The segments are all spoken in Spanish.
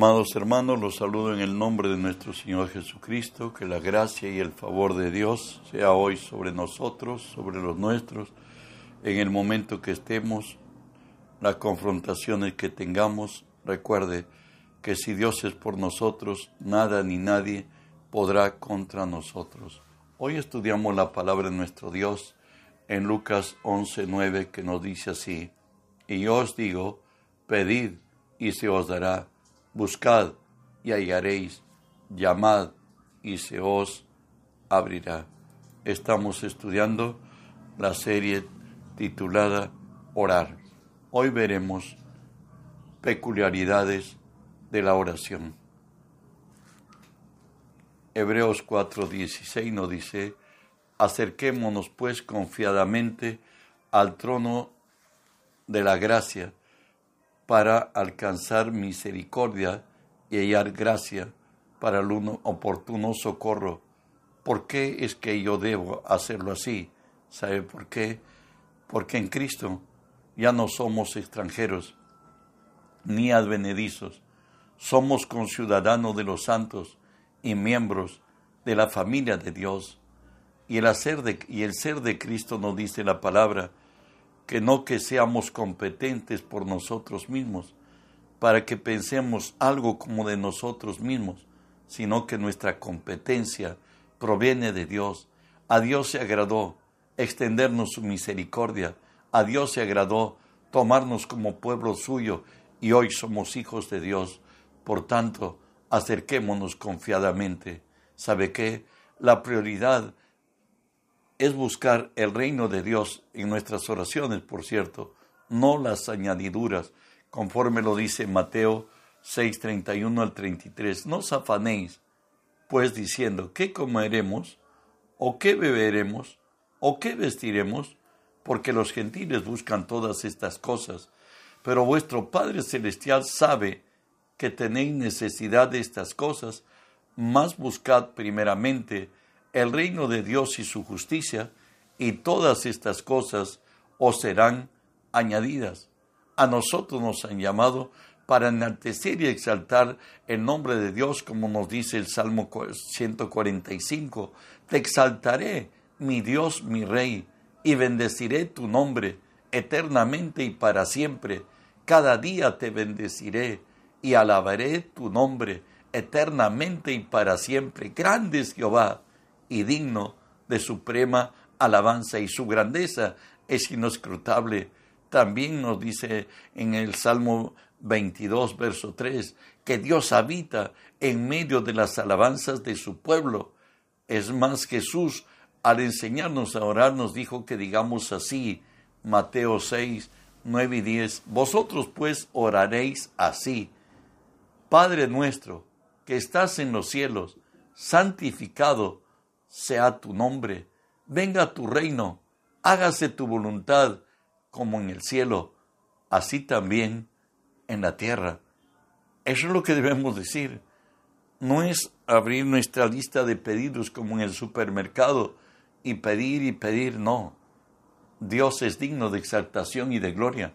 Amados hermanos, los saludo en el nombre de nuestro Señor Jesucristo, que la gracia y el favor de Dios sea hoy sobre nosotros, sobre los nuestros, en el momento que estemos, las confrontaciones que tengamos, recuerde que si Dios es por nosotros, nada ni nadie podrá contra nosotros. Hoy estudiamos la palabra de nuestro Dios en Lucas 11:9 que nos dice así, y yo os digo, pedid y se os dará buscad y hallaréis, llamad y se os abrirá. Estamos estudiando la serie titulada Orar. Hoy veremos peculiaridades de la oración. Hebreos 4:16 nos dice, acerquémonos pues confiadamente al trono de la gracia para alcanzar misericordia y hallar gracia para el oportuno socorro. ¿Por qué es que yo debo hacerlo así? ¿Sabe por qué? Porque en Cristo ya no somos extranjeros ni advenedizos, somos conciudadanos de los santos y miembros de la familia de Dios. Y el, hacer de, y el ser de Cristo nos dice la palabra, que no que seamos competentes por nosotros mismos, para que pensemos algo como de nosotros mismos, sino que nuestra competencia proviene de Dios. A Dios se agradó extendernos su misericordia, a Dios se agradó tomarnos como pueblo suyo y hoy somos hijos de Dios. Por tanto, acerquémonos confiadamente. ¿Sabe qué? La prioridad es buscar el reino de Dios en nuestras oraciones, por cierto, no las añadiduras, conforme lo dice Mateo 6, 31 al 33. No os afanéis, pues diciendo, ¿qué comeremos? ¿O qué beberemos? ¿O qué vestiremos? Porque los gentiles buscan todas estas cosas, pero vuestro Padre Celestial sabe que tenéis necesidad de estas cosas, más buscad primeramente el reino de Dios y su justicia, y todas estas cosas os serán añadidas. A nosotros nos han llamado para enaltecer y exaltar el nombre de Dios, como nos dice el Salmo 145. Te exaltaré, mi Dios, mi Rey, y bendeciré tu nombre eternamente y para siempre. Cada día te bendeciré y alabaré tu nombre eternamente y para siempre. Grande es Jehová y digno de suprema alabanza y su grandeza es inescrutable. También nos dice en el Salmo 22, verso 3, que Dios habita en medio de las alabanzas de su pueblo. Es más, Jesús, al enseñarnos a orar, nos dijo que digamos así, Mateo 6, 9 y 10, vosotros pues oraréis así, Padre nuestro, que estás en los cielos, santificado sea tu nombre, venga tu reino, hágase tu voluntad como en el cielo, así también en la tierra. Eso es lo que debemos decir. No es abrir nuestra lista de pedidos como en el supermercado y pedir y pedir, no. Dios es digno de exaltación y de gloria.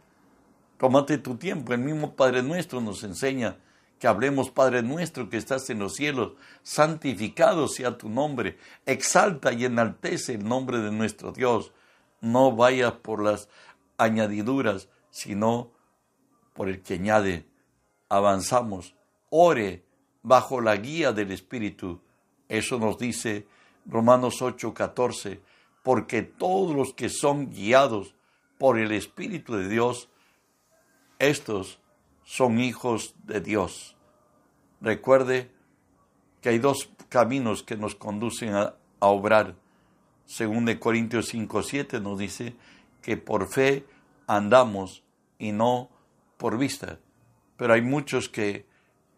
Tómate tu tiempo. El mismo Padre nuestro nos enseña que hablemos, Padre nuestro que estás en los cielos, santificado sea tu nombre, exalta y enaltece el nombre de nuestro Dios. No vayas por las añadiduras, sino por el que añade. Avanzamos, ore bajo la guía del Espíritu. Eso nos dice Romanos 8:14, porque todos los que son guiados por el Espíritu de Dios, estos son hijos de Dios. Recuerde que hay dos caminos que nos conducen a, obrar. Según de Corintios 5:7 nos dice que por fe andamos y no por vista. Pero hay muchos que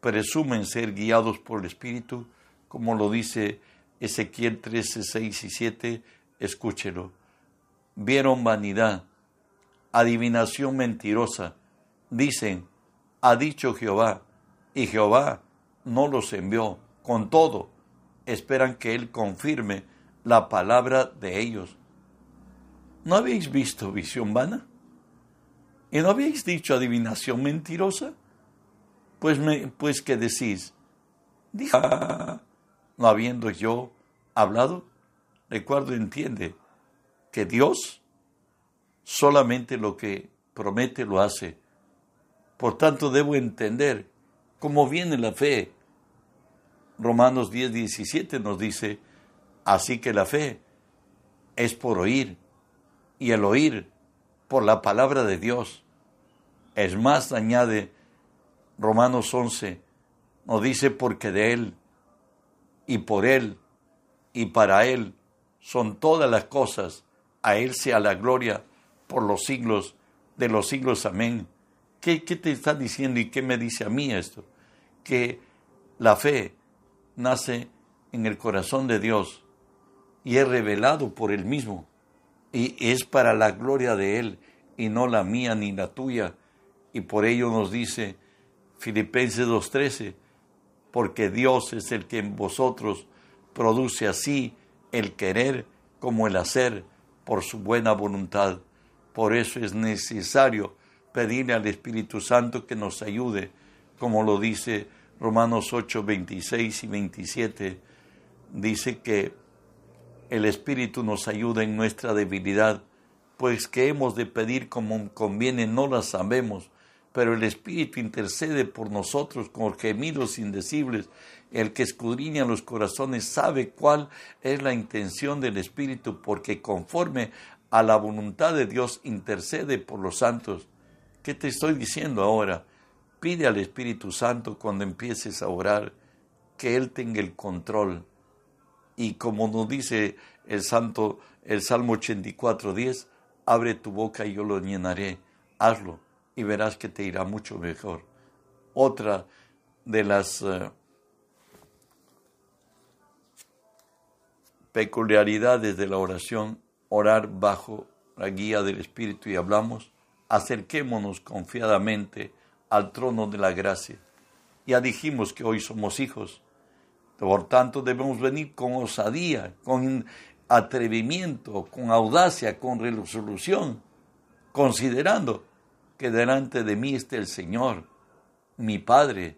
presumen ser guiados por el Espíritu, como lo dice Ezequiel 13, 6 y 7, escúchelo. Vieron vanidad, adivinación mentirosa. Dicen, ha dicho Jehová, y Jehová no los envió. Con todo, esperan que Él confirme la palabra de ellos. ¿No habéis visto visión vana? ¿Y no habéis dicho adivinación mentirosa? Pues, me, pues ¿qué decís? Dijo, ah, no habiendo yo hablado, recuerdo, entiende que Dios solamente lo que promete lo hace. Por tanto, debo entender cómo viene la fe. Romanos 10, 17 nos dice, así que la fe es por oír, y el oír por la palabra de Dios. Es más, añade Romanos 11, nos dice porque de Él y por Él y para Él son todas las cosas, a Él sea la gloria por los siglos de los siglos. Amén. ¿Qué, ¿Qué, te está diciendo y qué me dice a mí esto? Que la fe nace en el corazón de Dios y es revelado por Él mismo y es para la gloria de Él y no la mía ni la tuya. Y por ello nos dice Filipenses 2.13, porque Dios es el que en vosotros produce así el querer como el hacer por su buena voluntad. Por eso es necesario pedirle al Espíritu Santo que nos ayude, como lo dice Romanos 8, 26 y 27. Dice que el Espíritu nos ayuda en nuestra debilidad, pues que hemos de pedir como conviene no la sabemos, pero el Espíritu intercede por nosotros con gemidos indecibles. El que escudriña los corazones sabe cuál es la intención del Espíritu, porque conforme a la voluntad de Dios intercede por los santos. ¿Qué te estoy diciendo ahora? Pide al Espíritu Santo cuando empieces a orar que Él tenga el control. Y como nos dice el santo, el Salmo 84, 10, abre tu boca y yo lo llenaré. Hazlo y verás que te irá mucho mejor. Otra de las eh, peculiaridades de la oración, orar bajo la guía del Espíritu y hablamos, acerquémonos confiadamente al trono de la gracia. Ya dijimos que hoy somos hijos, por tanto debemos venir con osadía, con atrevimiento, con audacia, con resolución, considerando que delante de mí esté el Señor, mi Padre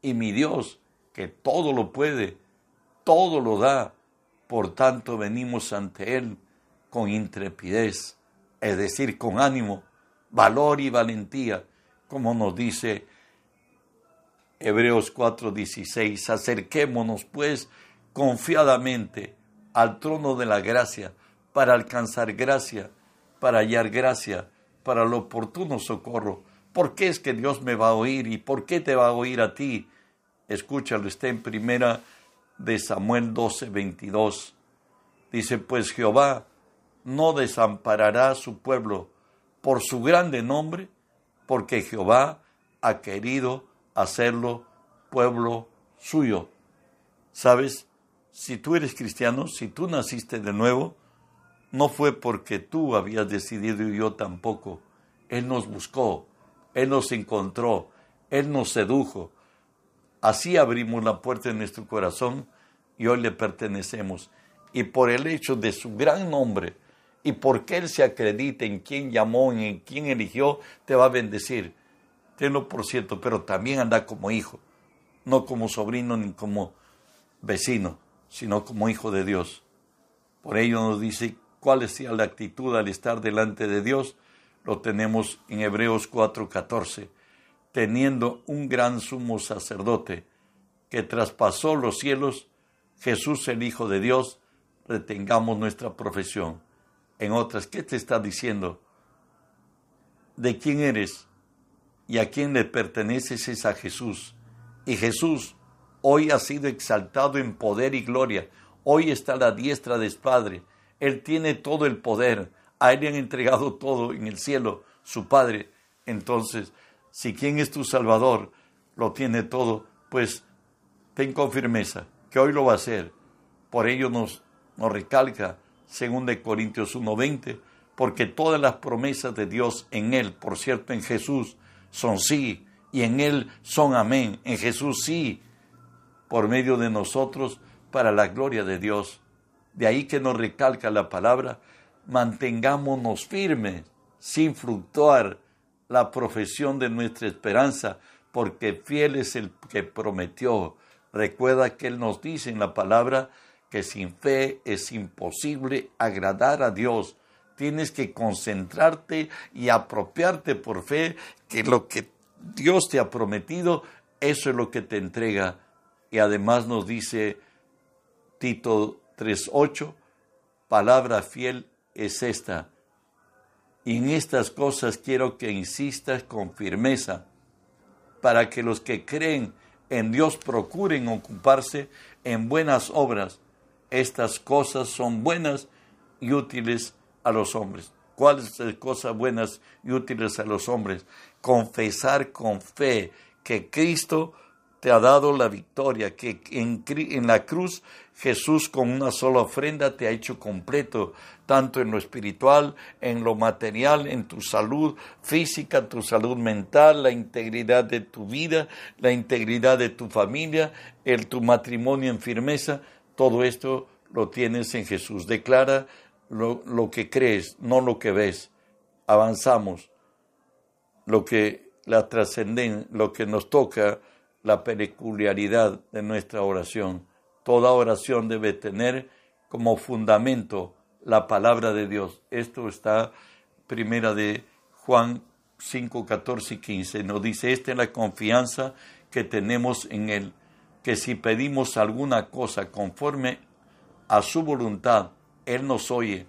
y mi Dios, que todo lo puede, todo lo da. Por tanto, venimos ante Él con intrepidez, es decir, con ánimo, valor y valentía, como nos dice Hebreos 4:16. Acerquémonos, pues, confiadamente al trono de la gracia, para alcanzar gracia, para hallar gracia para el oportuno socorro. ¿Por qué es que Dios me va a oír y por qué te va a oír a ti? Escúchalo, está en primera de Samuel 12, 22. Dice, pues Jehová no desamparará a su pueblo por su grande nombre, porque Jehová ha querido hacerlo pueblo suyo. ¿Sabes? Si tú eres cristiano, si tú naciste de nuevo, no fue porque tú habías decidido y yo tampoco. Él nos buscó, Él nos encontró, Él nos sedujo. Así abrimos la puerta de nuestro corazón y hoy le pertenecemos. Y por el hecho de su gran nombre y porque Él se acredita en quien llamó, en quien eligió, te va a bendecir. Tenlo por cierto, pero también anda como hijo, no como sobrino ni como vecino, sino como hijo de Dios. Por ello nos dice cuál sea la actitud al estar delante de Dios, lo tenemos en Hebreos 4:14, teniendo un gran sumo sacerdote que traspasó los cielos, Jesús el Hijo de Dios, retengamos nuestra profesión. En otras, ¿qué te está diciendo? ¿De quién eres? ¿Y a quién le perteneces? Es a Jesús. Y Jesús hoy ha sido exaltado en poder y gloria. Hoy está la diestra de Padre él tiene todo el poder. A Él le han entregado todo en el cielo, su Padre. Entonces, si quien es tu Salvador lo tiene todo, pues ten con firmeza que hoy lo va a hacer. Por ello nos, nos recalca, según de Corintios 1.20, porque todas las promesas de Dios en Él, por cierto, en Jesús, son sí, y en Él son amén. En Jesús sí, por medio de nosotros, para la gloria de Dios. De ahí que nos recalca la palabra, mantengámonos firmes, sin fluctuar la profesión de nuestra esperanza, porque fiel es el que prometió. Recuerda que Él nos dice en la palabra que sin fe es imposible agradar a Dios. Tienes que concentrarte y apropiarte por fe que lo que Dios te ha prometido, eso es lo que te entrega. Y además nos dice Tito 3.8, palabra fiel es esta. Y en estas cosas quiero que insistas con firmeza, para que los que creen en Dios procuren ocuparse en buenas obras. Estas cosas son buenas y útiles a los hombres. ¿Cuáles cosas buenas y útiles a los hombres? Confesar con fe que Cristo te ha dado la victoria, que en, en, la cruz Jesús con una sola ofrenda te ha hecho completo, tanto en lo espiritual, en lo material, en tu salud física, tu salud mental, la integridad de tu vida, la integridad de tu familia, el, tu matrimonio en firmeza, todo esto lo tienes en Jesús. Declara lo, lo que crees, no lo que ves. Avanzamos. Lo que la lo que nos toca, la peculiaridad de nuestra oración. Toda oración debe tener como fundamento la palabra de Dios. Esto está primera de Juan 5, 14 y 15. Nos dice, esta es la confianza que tenemos en Él, que si pedimos alguna cosa conforme a su voluntad, Él nos oye.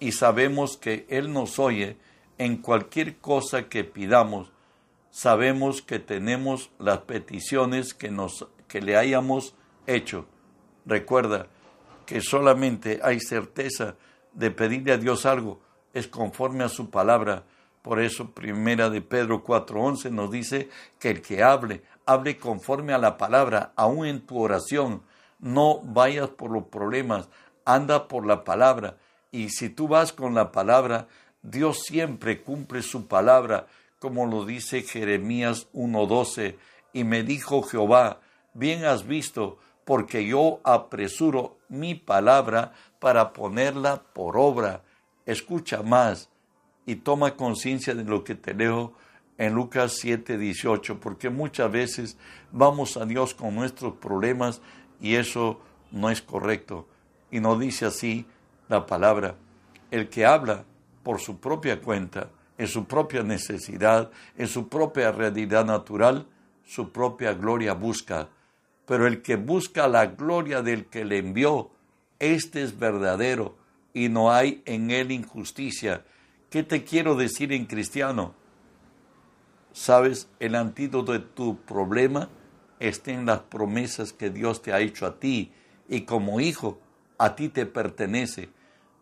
Y sabemos que Él nos oye en cualquier cosa que pidamos sabemos que tenemos las peticiones que, nos, que le hayamos hecho. Recuerda que solamente hay certeza de pedirle a Dios algo, es conforme a su palabra. Por eso, primera de Pedro 4:11 nos dice que el que hable, hable conforme a la palabra, aún en tu oración. No vayas por los problemas, anda por la palabra. Y si tú vas con la palabra, Dios siempre cumple su palabra como lo dice Jeremías 1.12, y me dijo Jehová, bien has visto, porque yo apresuro mi palabra para ponerla por obra. Escucha más y toma conciencia de lo que te leo en Lucas 7:18, porque muchas veces vamos a Dios con nuestros problemas y eso no es correcto. Y no dice así la palabra. El que habla por su propia cuenta, en su propia necesidad, en su propia realidad natural, su propia gloria busca. Pero el que busca la gloria del que le envió, este es verdadero y no hay en él injusticia. ¿Qué te quiero decir en cristiano? ¿Sabes? El antídoto de tu problema está en las promesas que Dios te ha hecho a ti y como hijo a ti te pertenece.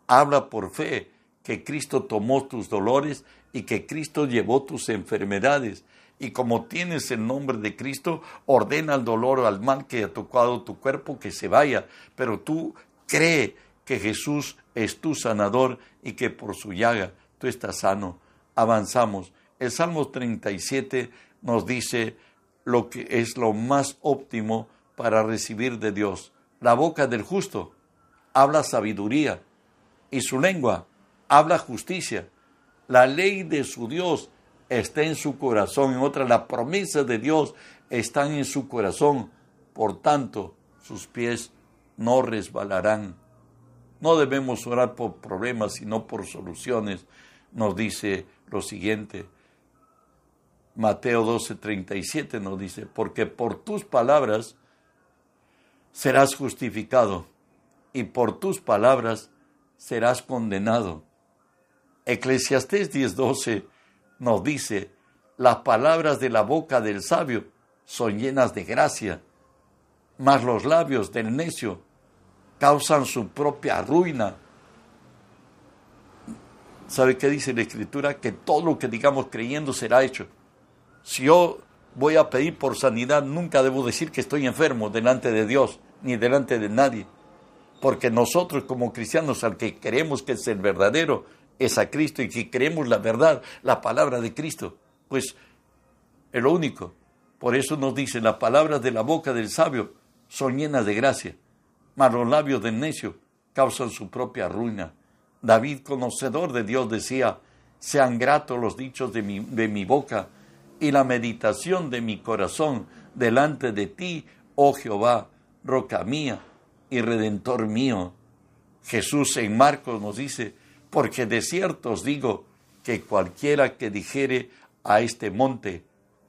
Habla por fe que Cristo tomó tus dolores y que Cristo llevó tus enfermedades. Y como tienes el nombre de Cristo, ordena al dolor o al mal que ha tocado tu cuerpo que se vaya. Pero tú cree que Jesús es tu sanador y que por su llaga tú estás sano. Avanzamos. El Salmo 37 nos dice lo que es lo más óptimo para recibir de Dios. La boca del justo habla sabiduría y su lengua habla justicia. La ley de su Dios está en su corazón. En otra, la promesa de Dios están en su corazón. Por tanto, sus pies no resbalarán. No debemos orar por problemas, sino por soluciones. Nos dice lo siguiente. Mateo 12:37 nos dice, porque por tus palabras serás justificado y por tus palabras serás condenado. Eclesiastés 10:12 nos dice, las palabras de la boca del sabio son llenas de gracia, mas los labios del necio causan su propia ruina. ¿Sabe qué dice la Escritura? Que todo lo que digamos creyendo será hecho. Si yo voy a pedir por sanidad, nunca debo decir que estoy enfermo delante de Dios, ni delante de nadie. Porque nosotros como cristianos, al que queremos que es el verdadero, es a Cristo y que creemos la verdad, la palabra de Cristo, pues es lo único. Por eso nos dice, las palabras de la boca del sabio son llenas de gracia, mas los labios del necio causan su propia ruina. David, conocedor de Dios, decía, sean gratos los dichos de mi, boca y la meditación de mi corazón delante de ti, oh Jehová, roca mía y redentor mío. Jesús en Marcos nos dice, porque de cierto os digo que cualquiera que dijere a este monte,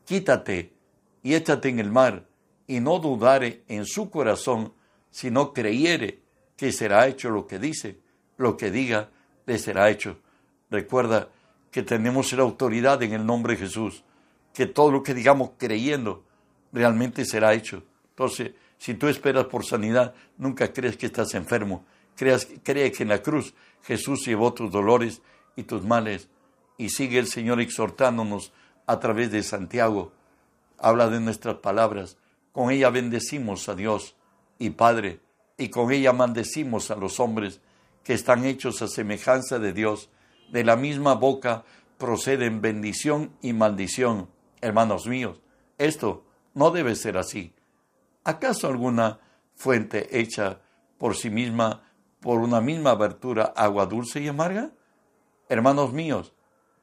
quítate y échate en el mar, y no dudare en su corazón, sino creyere que será hecho lo que dice, lo que diga, le será hecho. Recuerda que tenemos la autoridad en el nombre de Jesús, que todo lo que digamos creyendo realmente será hecho. Entonces, si tú esperas por sanidad, nunca crees que estás enfermo. Creas, cree que en la cruz Jesús llevó tus dolores y tus males. Y sigue el Señor exhortándonos a través de Santiago. Habla de nuestras palabras. Con ella bendecimos a Dios y Padre, y con ella maldecimos a los hombres que están hechos a semejanza de Dios. De la misma boca proceden bendición y maldición. Hermanos míos, esto no debe ser así. ¿Acaso alguna fuente hecha por sí misma, por una misma abertura, agua dulce y amarga? Hermanos míos,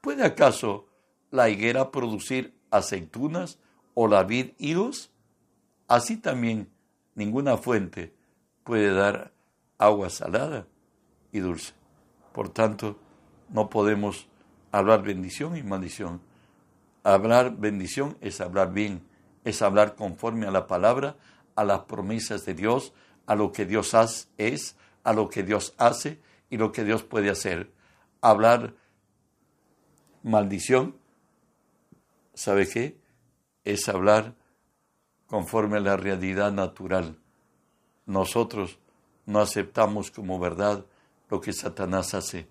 ¿puede acaso la higuera producir aceitunas o la vid higos? Así también ninguna fuente puede dar agua salada y dulce. Por tanto, no podemos hablar bendición y maldición. Hablar bendición es hablar bien, es hablar conforme a la palabra, a las promesas de Dios, a lo que Dios es, a lo que Dios hace y lo que Dios puede hacer. Hablar maldición, ¿sabe qué? Es hablar conforme a la realidad natural. Nosotros no aceptamos como verdad lo que Satanás hace,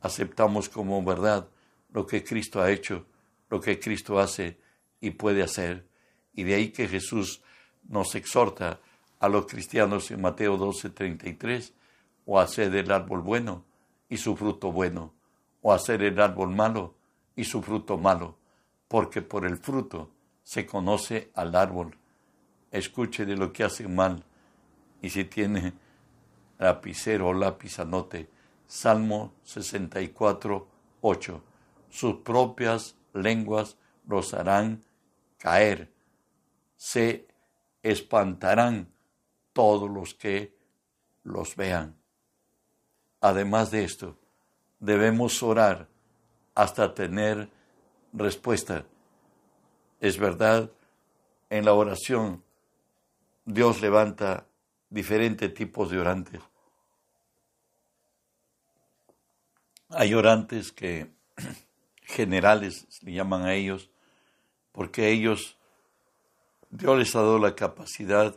aceptamos como verdad lo que Cristo ha hecho, lo que Cristo hace y puede hacer. Y de ahí que Jesús nos exhorta a los cristianos en Mateo 12:33, o hacer el árbol bueno y su fruto bueno, o hacer el árbol malo y su fruto malo, porque por el fruto se conoce al árbol. Escuche de lo que hacen mal, y si tiene lapicero o lápiz anote, Salmo 64, 8. Sus propias lenguas los harán caer. Se espantarán todos los que los vean. Además de esto, debemos orar hasta tener respuesta. Es verdad, en la oración Dios levanta diferentes tipos de orantes. Hay orantes que generales le llaman a ellos, porque ellos, Dios les ha dado la capacidad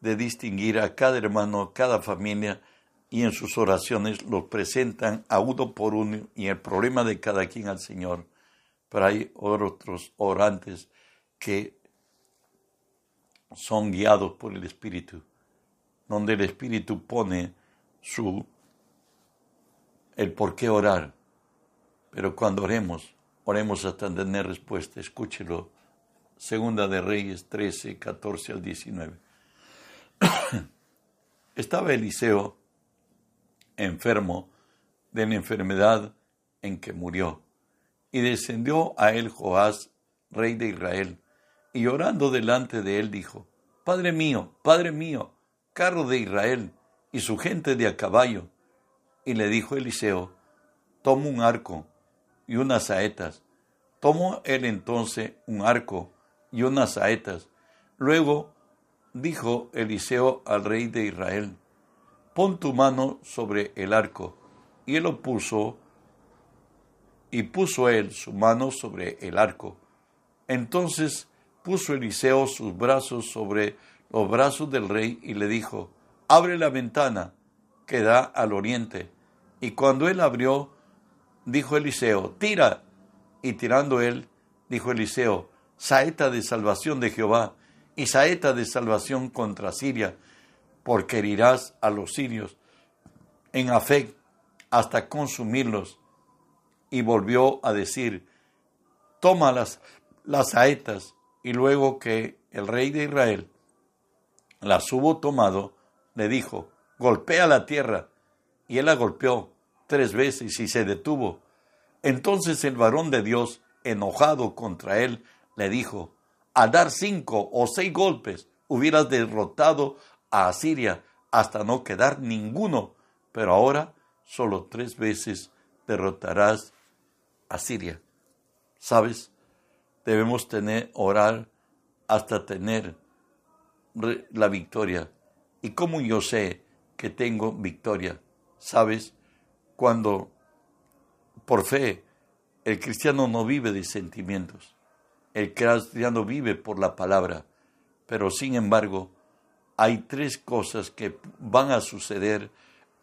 de distinguir a cada hermano, a cada familia, y en sus oraciones los presentan a uno por uno y el problema de cada quien al Señor. Pero hay otros orantes que son guiados por el Espíritu, donde el Espíritu pone su el por qué orar. Pero cuando oremos, oremos hasta tener respuesta. Escúchelo. Segunda de Reyes 13, 14 al 19. Estaba Eliseo enfermo de la enfermedad en que murió, y descendió a él Joás, rey de Israel, y orando delante de él dijo, Padre mío, Padre mío, carro de Israel, y su gente de a caballo. Y le dijo Eliseo, Toma un arco y unas saetas. Tomó él entonces un arco y unas saetas. Luego dijo Eliseo al rey de Israel, pon tu mano sobre el arco. Y él lo puso, y puso él su mano sobre el arco. Entonces puso Eliseo sus brazos sobre los brazos del rey y le dijo, abre la ventana que da al oriente. Y cuando él abrió, dijo Eliseo, tira. Y tirando él, dijo Eliseo, saeta de salvación de Jehová y saeta de salvación contra Siria, porque herirás a los sirios en Afec hasta consumirlos. Y volvió a decir, toma las, las saetas, y luego que el rey de Israel las hubo tomado, le dijo, golpea la tierra, y él la golpeó tres veces y se detuvo. Entonces el varón de Dios, enojado contra él, le dijo, al dar cinco o seis golpes hubieras derrotado a Asiria hasta no quedar ninguno, pero ahora solo tres veces derrotarás a Siria. ¿Sabes? Debemos tener, orar hasta tener la victoria. ¿Y cómo yo sé que tengo victoria? ¿Sabes? Cuando por fe el cristiano no vive de sentimientos. El cristiano vive por la palabra. Pero sin embargo, hay tres cosas que van a suceder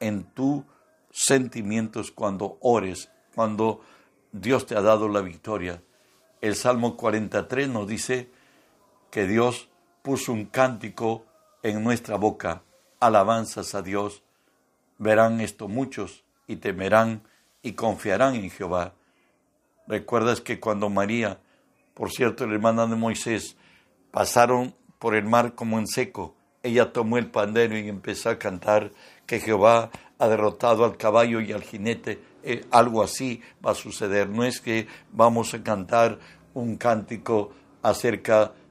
en tus sentimientos cuando ores, cuando Dios te ha dado la victoria. El Salmo 43 nos dice que Dios puso un cántico en nuestra boca, alabanzas a Dios. Verán esto muchos y temerán y confiarán en Jehová. Recuerdas que cuando María, por cierto, la hermana de Moisés, pasaron por el mar como en seco, ella tomó el pandero y empezó a cantar que Jehová ha derrotado al caballo y al jinete. Eh, algo así va a suceder. No es que vamos a cantar un cántico acerca de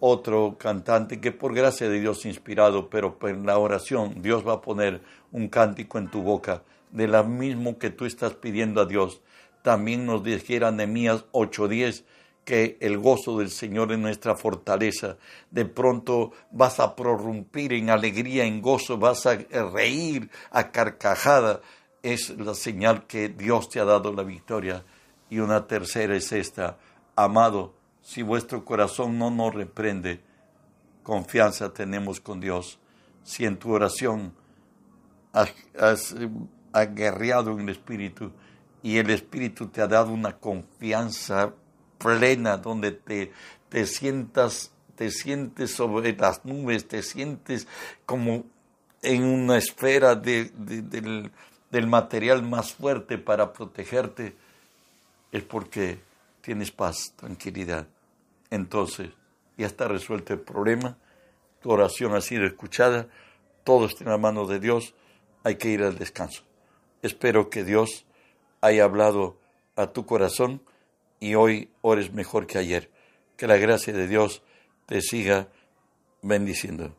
otro cantante que por gracia de Dios inspirado, pero en la oración Dios va a poner un cántico en tu boca, de la mismo que tú estás pidiendo a Dios. También nos dijera Nehemías 8:10 que el gozo del Señor es nuestra fortaleza. De pronto vas a prorrumpir en alegría, en gozo, vas a reír a carcajada. Es la señal que Dios te ha dado la victoria. Y una tercera es esta, amado, si vuestro corazón no nos reprende, confianza tenemos con Dios. Si en tu oración has, has aguerreado en el Espíritu y el Espíritu te ha dado una confianza plena, donde te, te sientas, te sientes sobre las nubes, te sientes como en una esfera de, del material más fuerte para protegerte, es porque tienes paz, tranquilidad. Entonces, ya está resuelto el problema, tu oración ha sido escuchada, todo está en la mano de Dios, hay que ir al descanso. Espero que Dios haya hablado a tu corazón y hoy ores mejor que ayer. Que la gracia de Dios te siga bendiciendo.